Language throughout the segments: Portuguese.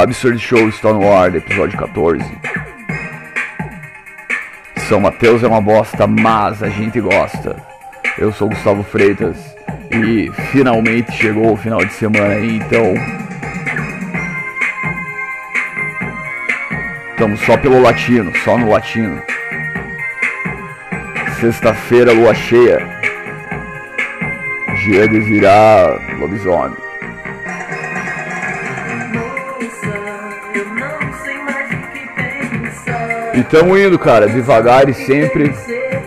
Absurd Show está no ar, episódio 14. São Mateus é uma bosta, mas a gente gosta. Eu sou Gustavo Freitas e finalmente chegou o final de semana então. Estamos só pelo latino, só no latino. Sexta-feira, lua cheia. Dia de virar lobisomem. E tamo indo, cara, devagar e sempre,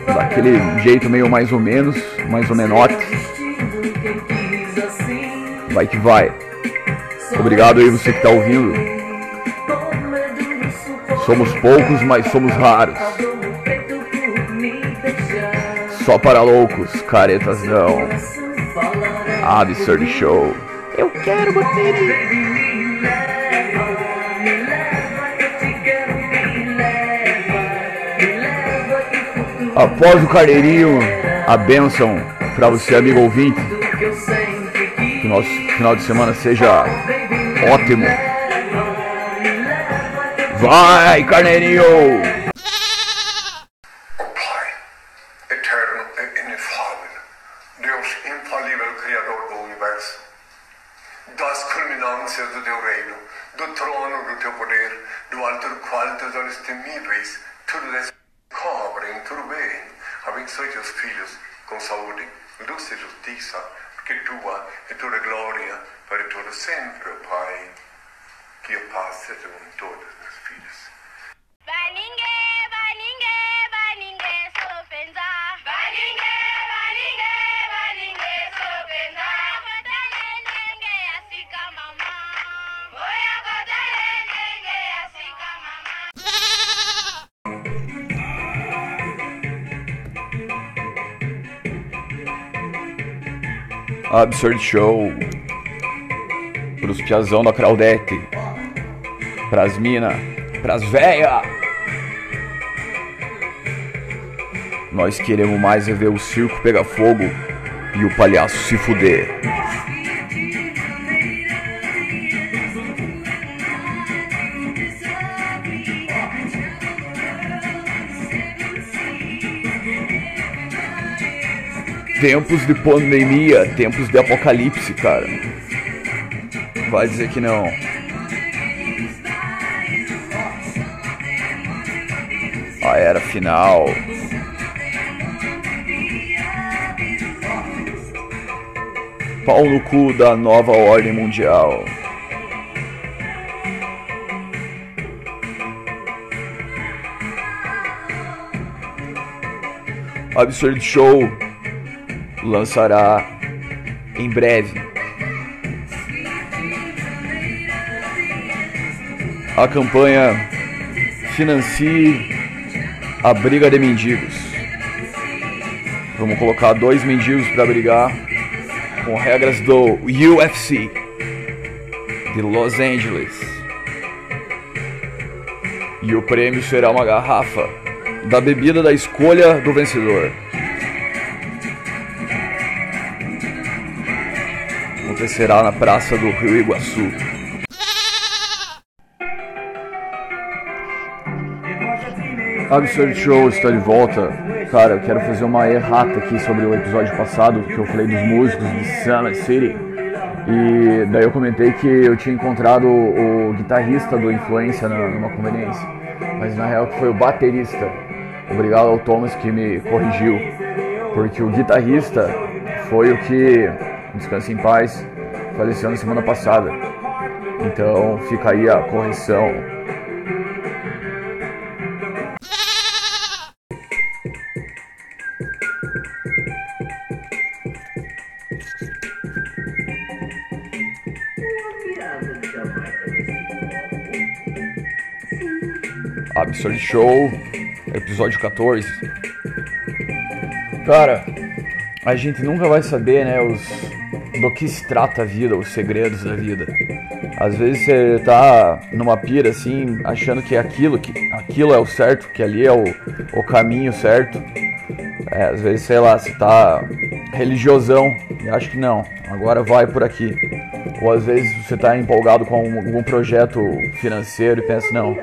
daquele jeito meio mais ou menos, mais ou menote. Vai que vai. Obrigado aí você que tá ouvindo. Somos poucos, mas somos raros. Só para loucos, caretas não. Absurd Show. Eu quero bateria. Após o carneirinho, a bênção para você, amigo ouvinte. Que nosso final de semana seja ótimo. Vai, carneirinho! Eterno e inefável, Deus infalível Criador do Universo, das culminâncias do teu reino, do trono do teu poder, do alto qual teus olhos temíveis, tudo bem, abençoe teus filhos com saúde, luz e justiça, porque tua é toda glória para todo sempre, Pai. Que a paz seja com todas as filhas. Absurd Show. Pros piazão da Claudete. Pras mina. Pras véia. Nós queremos mais é ver o circo pegar fogo e o palhaço se fuder. Tempos de pandemia, tempos de apocalipse, cara. Vai dizer que não. A era final. Pau no cu da nova ordem mundial. Absurd Show lançará em breve. A campanha Financie a Briga de Mendigos. Vamos colocar dois mendigos para brigar com regras do UFC de Los Angeles. E o prêmio será uma garrafa da bebida da escolha do vencedor. Acontecerá na praça do Rio Iguaçu. Absurd Show está de volta. Cara, eu quero fazer uma errata aqui sobre o episódio passado que eu falei dos músicos de Summit City. E daí eu comentei que eu tinha encontrado o guitarrista do Influência numa conveniência. Mas na real que foi o baterista. Obrigado ao Thomas que me corrigiu. Porque o guitarrista foi o que Descanse em paz, faleceu na semana passada. Então fica aí a correção. Absurd Show, episódio 14. Cara, a gente nunca vai saber, né, os do que se trata a vida, os segredos da vida. Às vezes você tá numa pira assim, achando que é aquilo, que aquilo é o certo, que ali é o, o caminho certo. É, às vezes, sei lá, você tá religiosão e acha que não, agora vai por aqui. Ou às vezes você tá empolgado com algum projeto financeiro e pensa, não,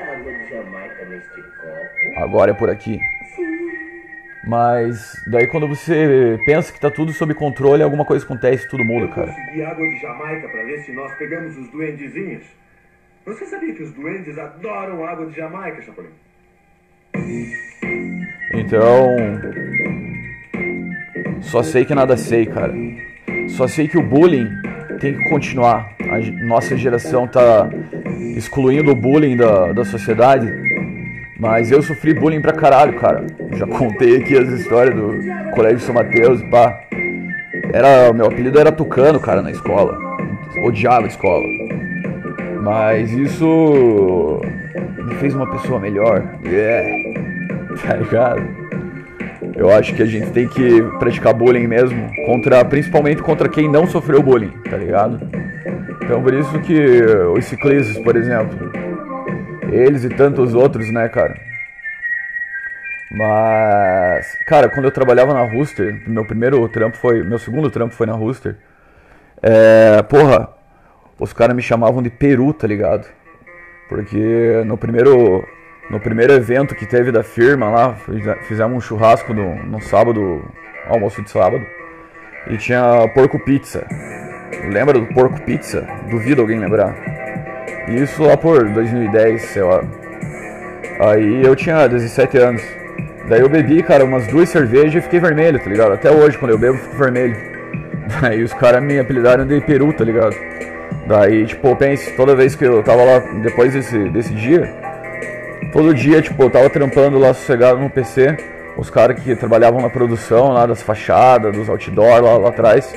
agora é por aqui. Mas daí quando você pensa que tá tudo sob controle, alguma coisa acontece, tudo muda, cara. consegui água de Jamaica para ver se nós pegamos os duendezinhos. Você sabia que os duendes adoram água de Jamaica, Chapolin? Então, só sei que nada sei, cara. Só sei que o bullying tem que continuar. A nossa geração tá excluindo o bullying da, da sociedade. Mas eu sofri bullying pra caralho, cara. Já contei aqui as histórias do Colégio São Mateus, pá. Era, meu apelido era Tucano, cara, na escola. Odiava a escola. Mas isso me fez uma pessoa melhor. Yeah. Tá ligado? Eu acho que a gente tem que praticar bullying mesmo, contra, principalmente contra quem não sofreu bullying, tá ligado? Então por isso que os ciclistas, por exemplo, eles e tantos outros, né, cara? Mas, cara, quando eu trabalhava na Rooster, meu primeiro trampo foi, meu segundo trampo foi na Rooster. É, porra, os caras me chamavam de Peru, tá ligado? Porque no primeiro no primeiro evento que teve da firma lá, fize- fizemos um churrasco no, no sábado, almoço de sábado, e tinha porco pizza. Lembra do porco pizza? Duvido alguém lembrar. Isso lá por 2010, sei lá. Aí eu tinha 17 anos. Daí eu bebi, cara, umas duas cervejas e fiquei vermelho, tá ligado? Até hoje, quando eu bebo, fico vermelho. Daí os caras me apelidaram de peru, tá ligado? Daí, tipo, pense, toda vez que eu tava lá, depois desse, desse dia, todo dia, tipo, eu tava trampando lá sossegado no PC, os caras que trabalhavam na produção lá das fachadas, dos outdoor lá, lá atrás,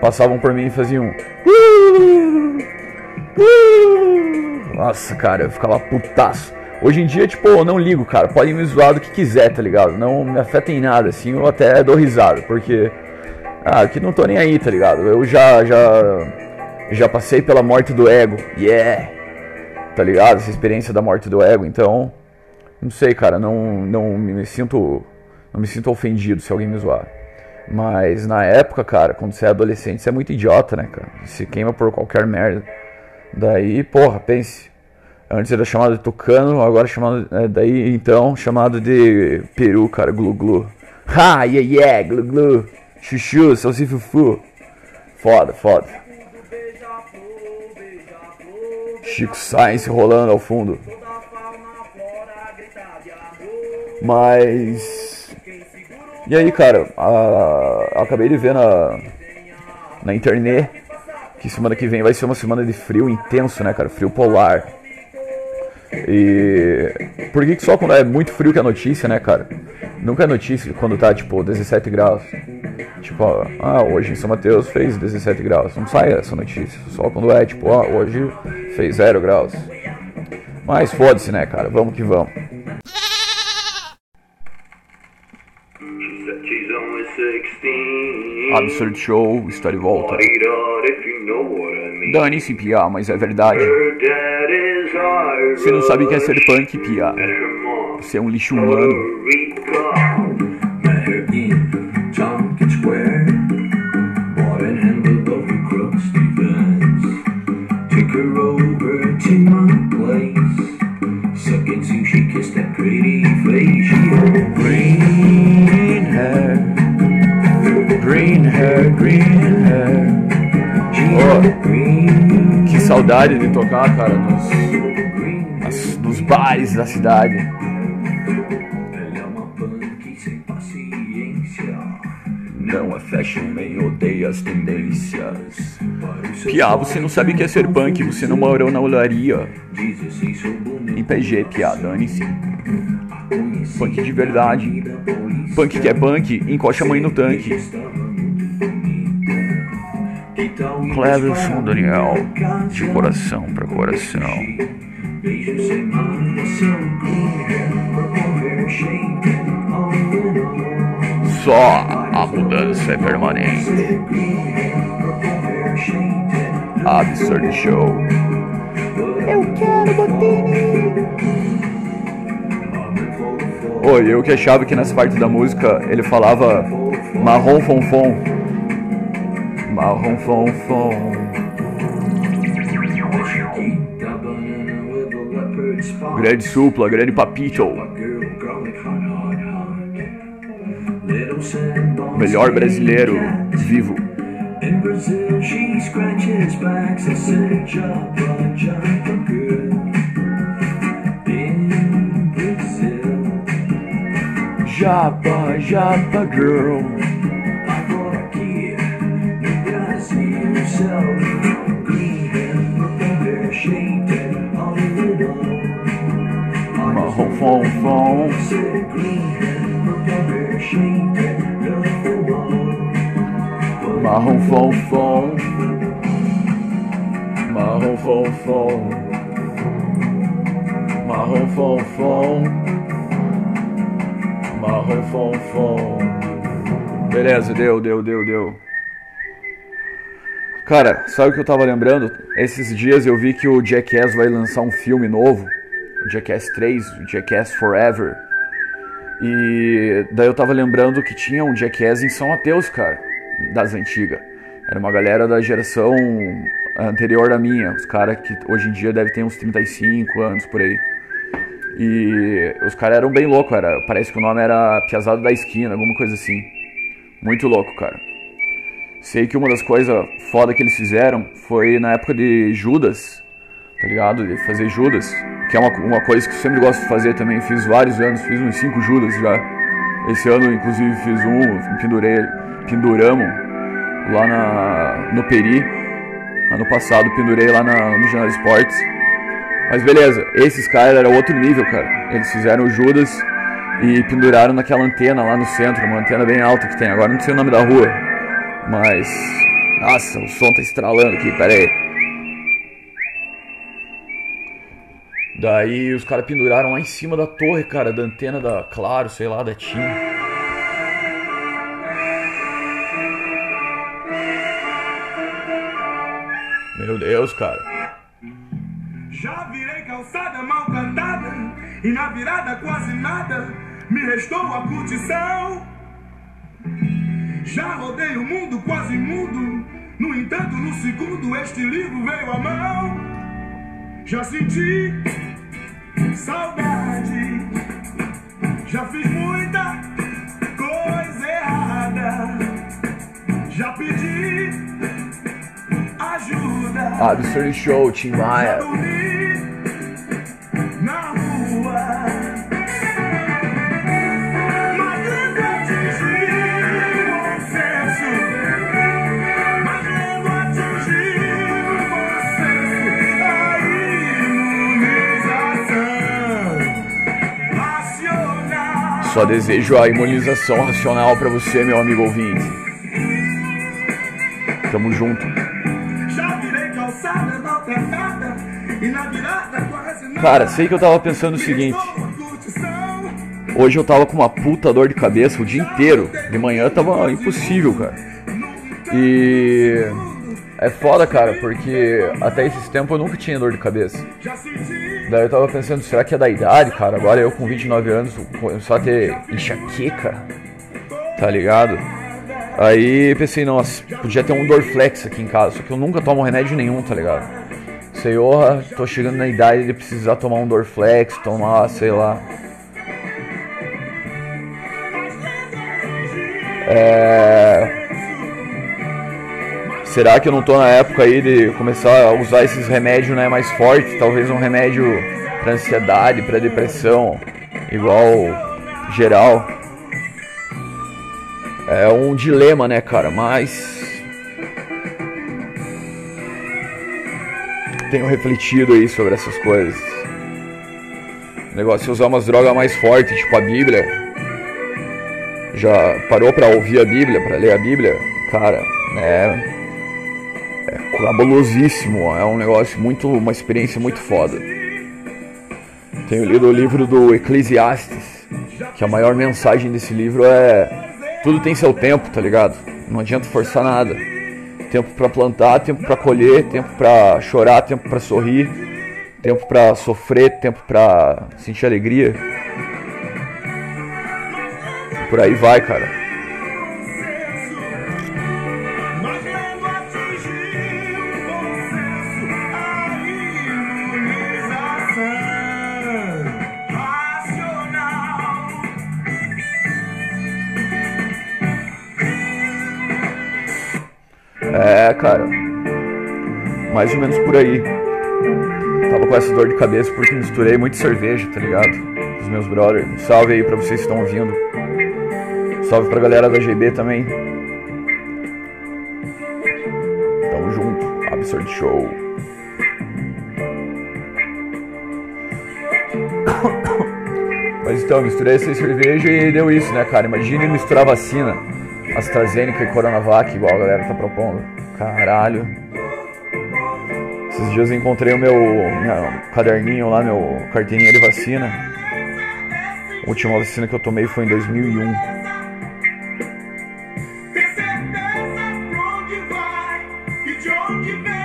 passavam por mim e faziam. Nossa, cara, eu ficava putaço. Hoje em dia, tipo, eu não ligo, cara. Podem me zoar do que quiser, tá ligado? Não me afeta em nada, assim, eu até dou risada, porque. Ah, que não tô nem aí, tá ligado? Eu já, já. Já passei pela morte do ego. Yeah! Tá ligado? Essa experiência da morte do ego, então. Não sei, cara, não, não me sinto. Não me sinto ofendido se alguém me zoar. Mas na época, cara, quando você é adolescente, você é muito idiota, né, cara? Se queima por qualquer merda. Daí, porra, pense. Antes era chamado de tucano, agora é chamado. é, daí então, chamado de peru, cara, glu glu. Ha, yeah, yeah, glu glu. Chuchu, salsifufu. Foda, foda. Chico Sainz rolando ao fundo. Mas. E aí, cara, a- acabei de ver na, na internet que semana que vem vai ser uma semana de frio intenso, né, cara? Frio polar. E. Por que, que só quando é muito frio que é notícia, né, cara? Nunca é notícia quando tá, tipo, 17 graus. Tipo, ó, ah, hoje em São Mateus fez 17 graus. Não sai essa notícia. Só quando é, tipo, ó, hoje fez 0 graus. Mas foda-se, né, cara? Vamos que vamos. She said she's only 16. Absurd Show está de volta. Dane-se, Pia, mas é verdade. Você não sabe o que é ser punk, Pia. Você é um lixo humano. Green hair. Green hair, green hair. Oh. Que saudade de tocar, cara, nos, green. nas- nos bares da cidade. Ela é uma punk sem paciência. Não é fashion, man, odeia as tendências. Para Pia, você não sabe o que é ser punk, você não morou na olaria. 16 sou bonito. Em PG, Pia, dane-se. Punk de verdade. Punk que é punk, encosta a mãe no tanque. Cleverson para Daniel, de coração pra coração. Só a mudança é permanente. Absurd Show. Eu quero Botini. Oi, eu que achava que nessa parte da música ele falava marrom fonfon. Marrom fonfon. Grande supla, grande papito. Melhor brasileiro vivo. Japa, Japa girl. agora aqui no Brasil, céu, Marrom fonfon. Said green and pear shaped Hollywood. Marrom. Marrom fonfon. Marrom. Marrom fonfon. Beleza, deu, deu, deu, deu. Cara, sabe o que eu tava lembrando? Esses dias eu vi que o Jackass vai lançar um filme novo. Jackass 3, o Jackass Forever. E daí eu tava lembrando que tinha um Jackass em São Mateus, cara, das antigas. Era uma galera da geração anterior à minha, os caras que hoje em dia devem ter uns 35 anos por aí. E os caras eram bem loucos, era, parece que o nome era Piazada da Esquina, alguma coisa assim. Muito louco, cara. Sei que uma das coisas foda que eles fizeram foi na época de Judas, tá ligado? De fazer Judas, que é uma, uma coisa que eu sempre gosto de fazer também. Fiz vários anos, fiz uns 5 Judas já. Esse ano, inclusive, fiz um, pendurei, penduramos lá na, no Peri. Ano passado, pendurei lá na, no Jornal Esportes. Mas beleza, esses caras eram outro nível, cara. Eles fizeram o Judas e penduraram naquela antena lá no centro, uma antena bem alta que tem. Agora não sei o nome da rua, mas. Nossa, o som tá estralando aqui, pera aí. Daí os caras penduraram lá em cima da torre, cara, da antena da Claro, sei lá, da TIM. Meu Deus, cara. Já virei calçada mal cantada e na virada quase nada me restou a curtição. Já rodei o mundo quase mudo, no entanto no segundo este livro veio à mão. Já senti saudade, já fiz muita coisa errada, já pedi ajuda. Absurd Show, Tim Maia. Só desejo a imunização racional pra você, meu amigo ouvinte. Tamo junto. Cara, sei que eu tava pensando o seguinte. Hoje eu tava com uma puta dor de cabeça o dia inteiro. De manhã tava impossível, cara. E é foda, cara, porque até esses tempos eu nunca tinha dor de cabeça. Daí eu tava pensando, será que é da idade, cara? Agora eu com 29 anos começar a ter enxaqueca, tá ligado? Aí pensei, nossa, podia ter um Dorflex aqui em casa, só que eu nunca tomo remédio nenhum, tá ligado? Senhor, tô chegando na idade de precisar tomar um Dorflex, tomar, sei lá. É... Será que eu não tô na época aí de começar a usar esses remédios né, mais fortes? Talvez um remédio pra ansiedade, pra depressão, igual geral. É um dilema, né, cara? Mas. Tenho refletido aí sobre essas coisas. O negócio é usar umas drogas mais fortes, tipo a Bíblia. Já parou pra ouvir a Bíblia, pra ler a Bíblia? Cara, é cabulosíssimo, é um negócio muito, uma experiência muito foda. Tenho lido o livro do Eclesiastes, que a maior mensagem desse livro é tudo tem seu tempo, tá ligado? Não adianta forçar nada. Tempo pra plantar, tempo pra colher, tempo pra chorar, tempo pra sorrir, tempo pra sofrer, tempo pra sentir alegria. Por aí vai, cara. É, cara. Mais ou menos por aí. Tava com essa dor de cabeça porque misturei muito cerveja, tá ligado? Os meus brothers. Salve aí pra vocês que estão ouvindo. Salve pra galera da GB também. Tamo junto. Absurd Show. Mas então, misturei essa cerveja e deu isso, né, cara? Imagina misturar vacina. AstraZeneca e Coronavac, igual a galera tá propondo. Caralho. Esses dias eu encontrei o meu, meu caderninho lá, meu carteirinha de vacina. A última vacina que eu tomei foi em 2001. Ter certeza pra onde vai e de onde vem.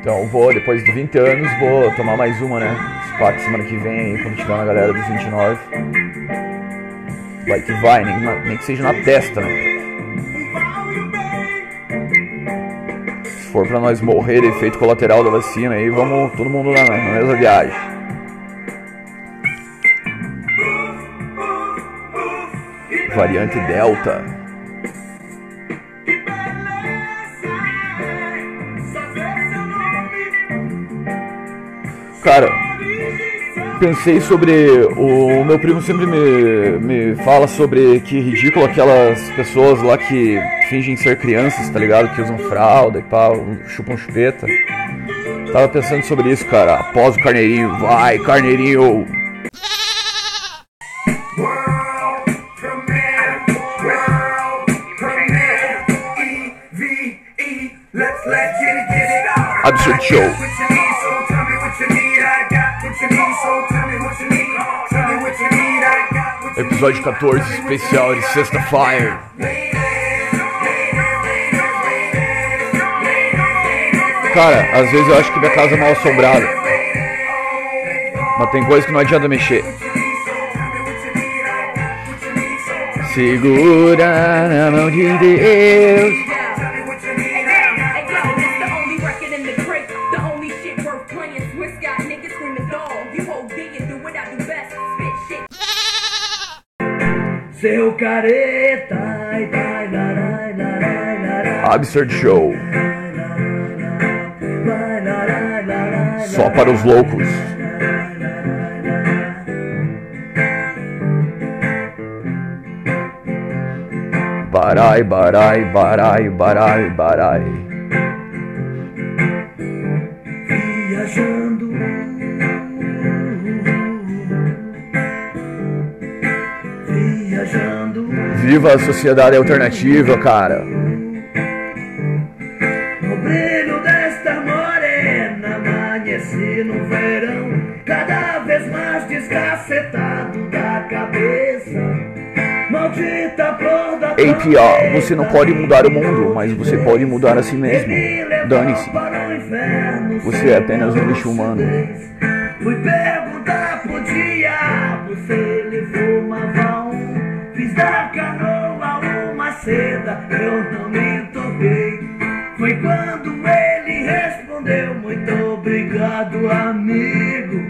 Então vou, depois de 20 anos, vou tomar mais uma, né? Spot semana que vem aí, quando tiver na galera dos 29. Vai que vai, nem, na- nem que seja na testa, né? Se for pra nós morrer efeito colateral da vacina aí, vamos todo mundo na, na mesma viagem. Variante Delta. Cara, pensei sobre. O meu primo sempre me, me fala sobre que ridículo aquelas pessoas lá que fingem ser crianças, tá ligado? Que usam fralda e pá, chupam chupeta. Tava pensando sobre isso, cara. Após o carneirinho, vai, carneirinho! World premiere, Episódio 14, especial de sexta-feira. Cara, às vezes eu acho que minha casa é mal assombrada. Mas tem coisa que não adianta mexer. Segura na mão de Deus. Seu careta, Absurd Show. Só para os loucos. Barai, barai, barai, barai, barai. Viva a sociedade alternativa, cara. no brilho desta morena, amanheci no verão, cada vez mais descacetado da cabeça. Maldita flor da Ei, Pia, você não pode mudar o mundo, mas você pode mudar a si mesmo. Dane-se. Você é apenas um lixo humano. Fui perguntar pro diabo seda, eu não me toquei. Foi quando ele respondeu: Muito obrigado, amigo.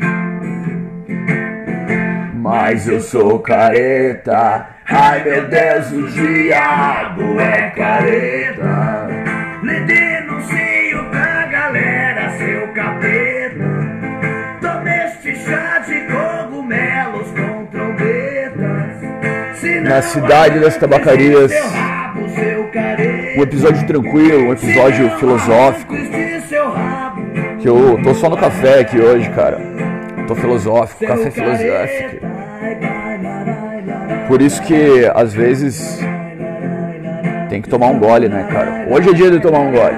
Mas eu sou careta. Ai meu Deus, o diabo é careta. Lhe denuncio pra galera, seu capeta. Tome este chá de cogumelos com trombetas. Se Na cidade das tabacarias. Um episódio tranquilo, um episódio filosófico. Que eu tô só no café aqui hoje, cara. Tô filosófico, café filosófico. Por isso que às vezes tem que tomar um gole, né, cara? Hoje é dia de tomar um gole.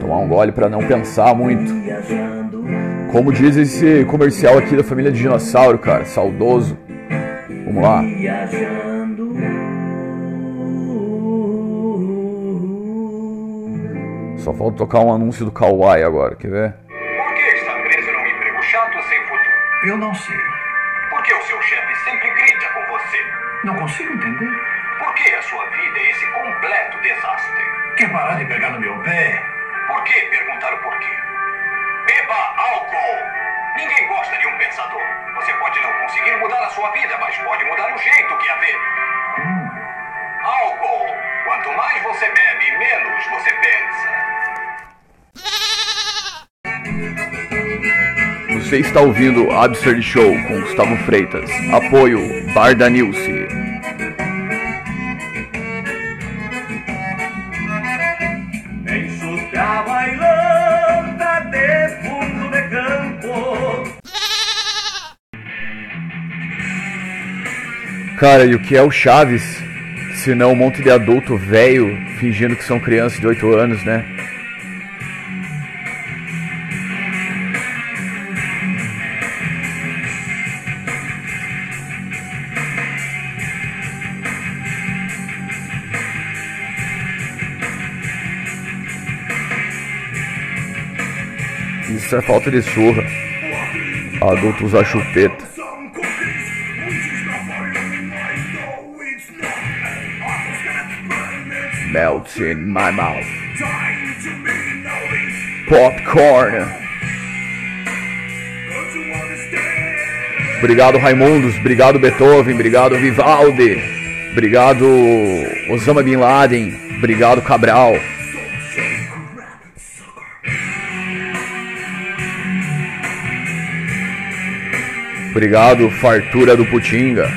Tomar um gole pra não pensar muito. Como diz esse comercial aqui da família de dinossauro, cara, saudoso. Vamos lá. Só falta tocar um anúncio do Kawaii agora, quer ver? Por que está preso num emprego chato sem futuro? Eu não sei. Por que o seu chefe sempre grita com você? Não consigo entender. Por que a sua vida é esse completo desastre? Quer parar de pegar no meu pé? Por que perguntar o porquê? Beba álcool! Ninguém gosta de um pensador. Você pode não conseguir mudar a sua vida, mas pode mudar o jeito que a vê. Você está ouvindo Absurd Show com Gustavo Freitas. Apoio Barda Nilce. Cara, e o que é o Chaves? Se não um monte de adulto velho fingindo que são crianças de 8 anos, né? É falta de surra. Adulto usa chupeta. Melts in my mouth. Popcorn. Obrigado Raimundos, obrigado Beethoven, obrigado Vivaldi, obrigado Osama Bin Laden, obrigado Cabral. Obrigado Fartura do Putinga.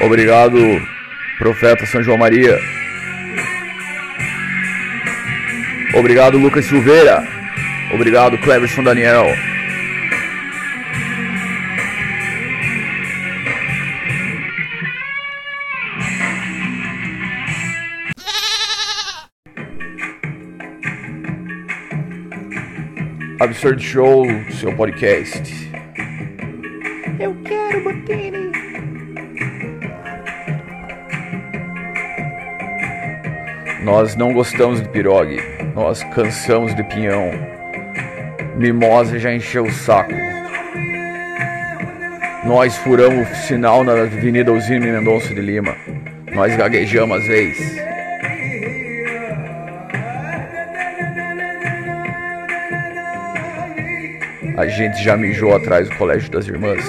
Obrigado Profeta São João Maria. Obrigado Lucas Silveira. Obrigado, Cleverson Daniel. Absurd Show, seu podcast. Eu quero Botini. Nós não gostamos de pirogue, nós cansamos de pinhão. Mimosa já encheu o saco. Nós furamos o sinal na Avenida Osírio Mendonça de Lima. Nós gaguejamos às vezes. A gente já mijou atrás do Colégio das Irmãs.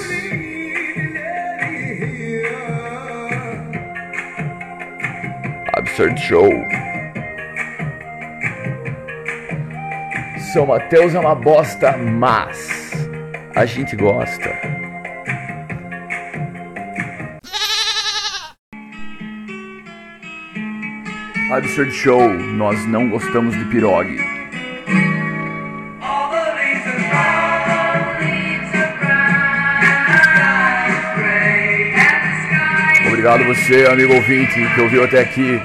Absurd Show. São Mateus é uma bosta, mas a gente gosta. Absurd Show, nós não gostamos de pirogue. Obrigado você, amigo ouvinte, que ouviu até aqui.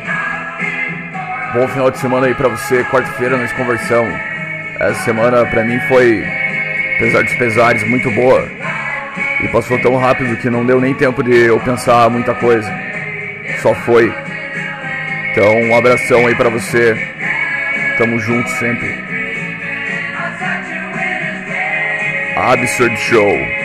Bom final de semana aí pra você. Quarta-feira nós conversamos. Essa semana pra mim foi, apesar dos pesares, muito boa. E passou tão rápido que não deu nem tempo de eu pensar muita coisa. Só foi. Então, um abração aí pra você. Tamo junto sempre. Absurd Show.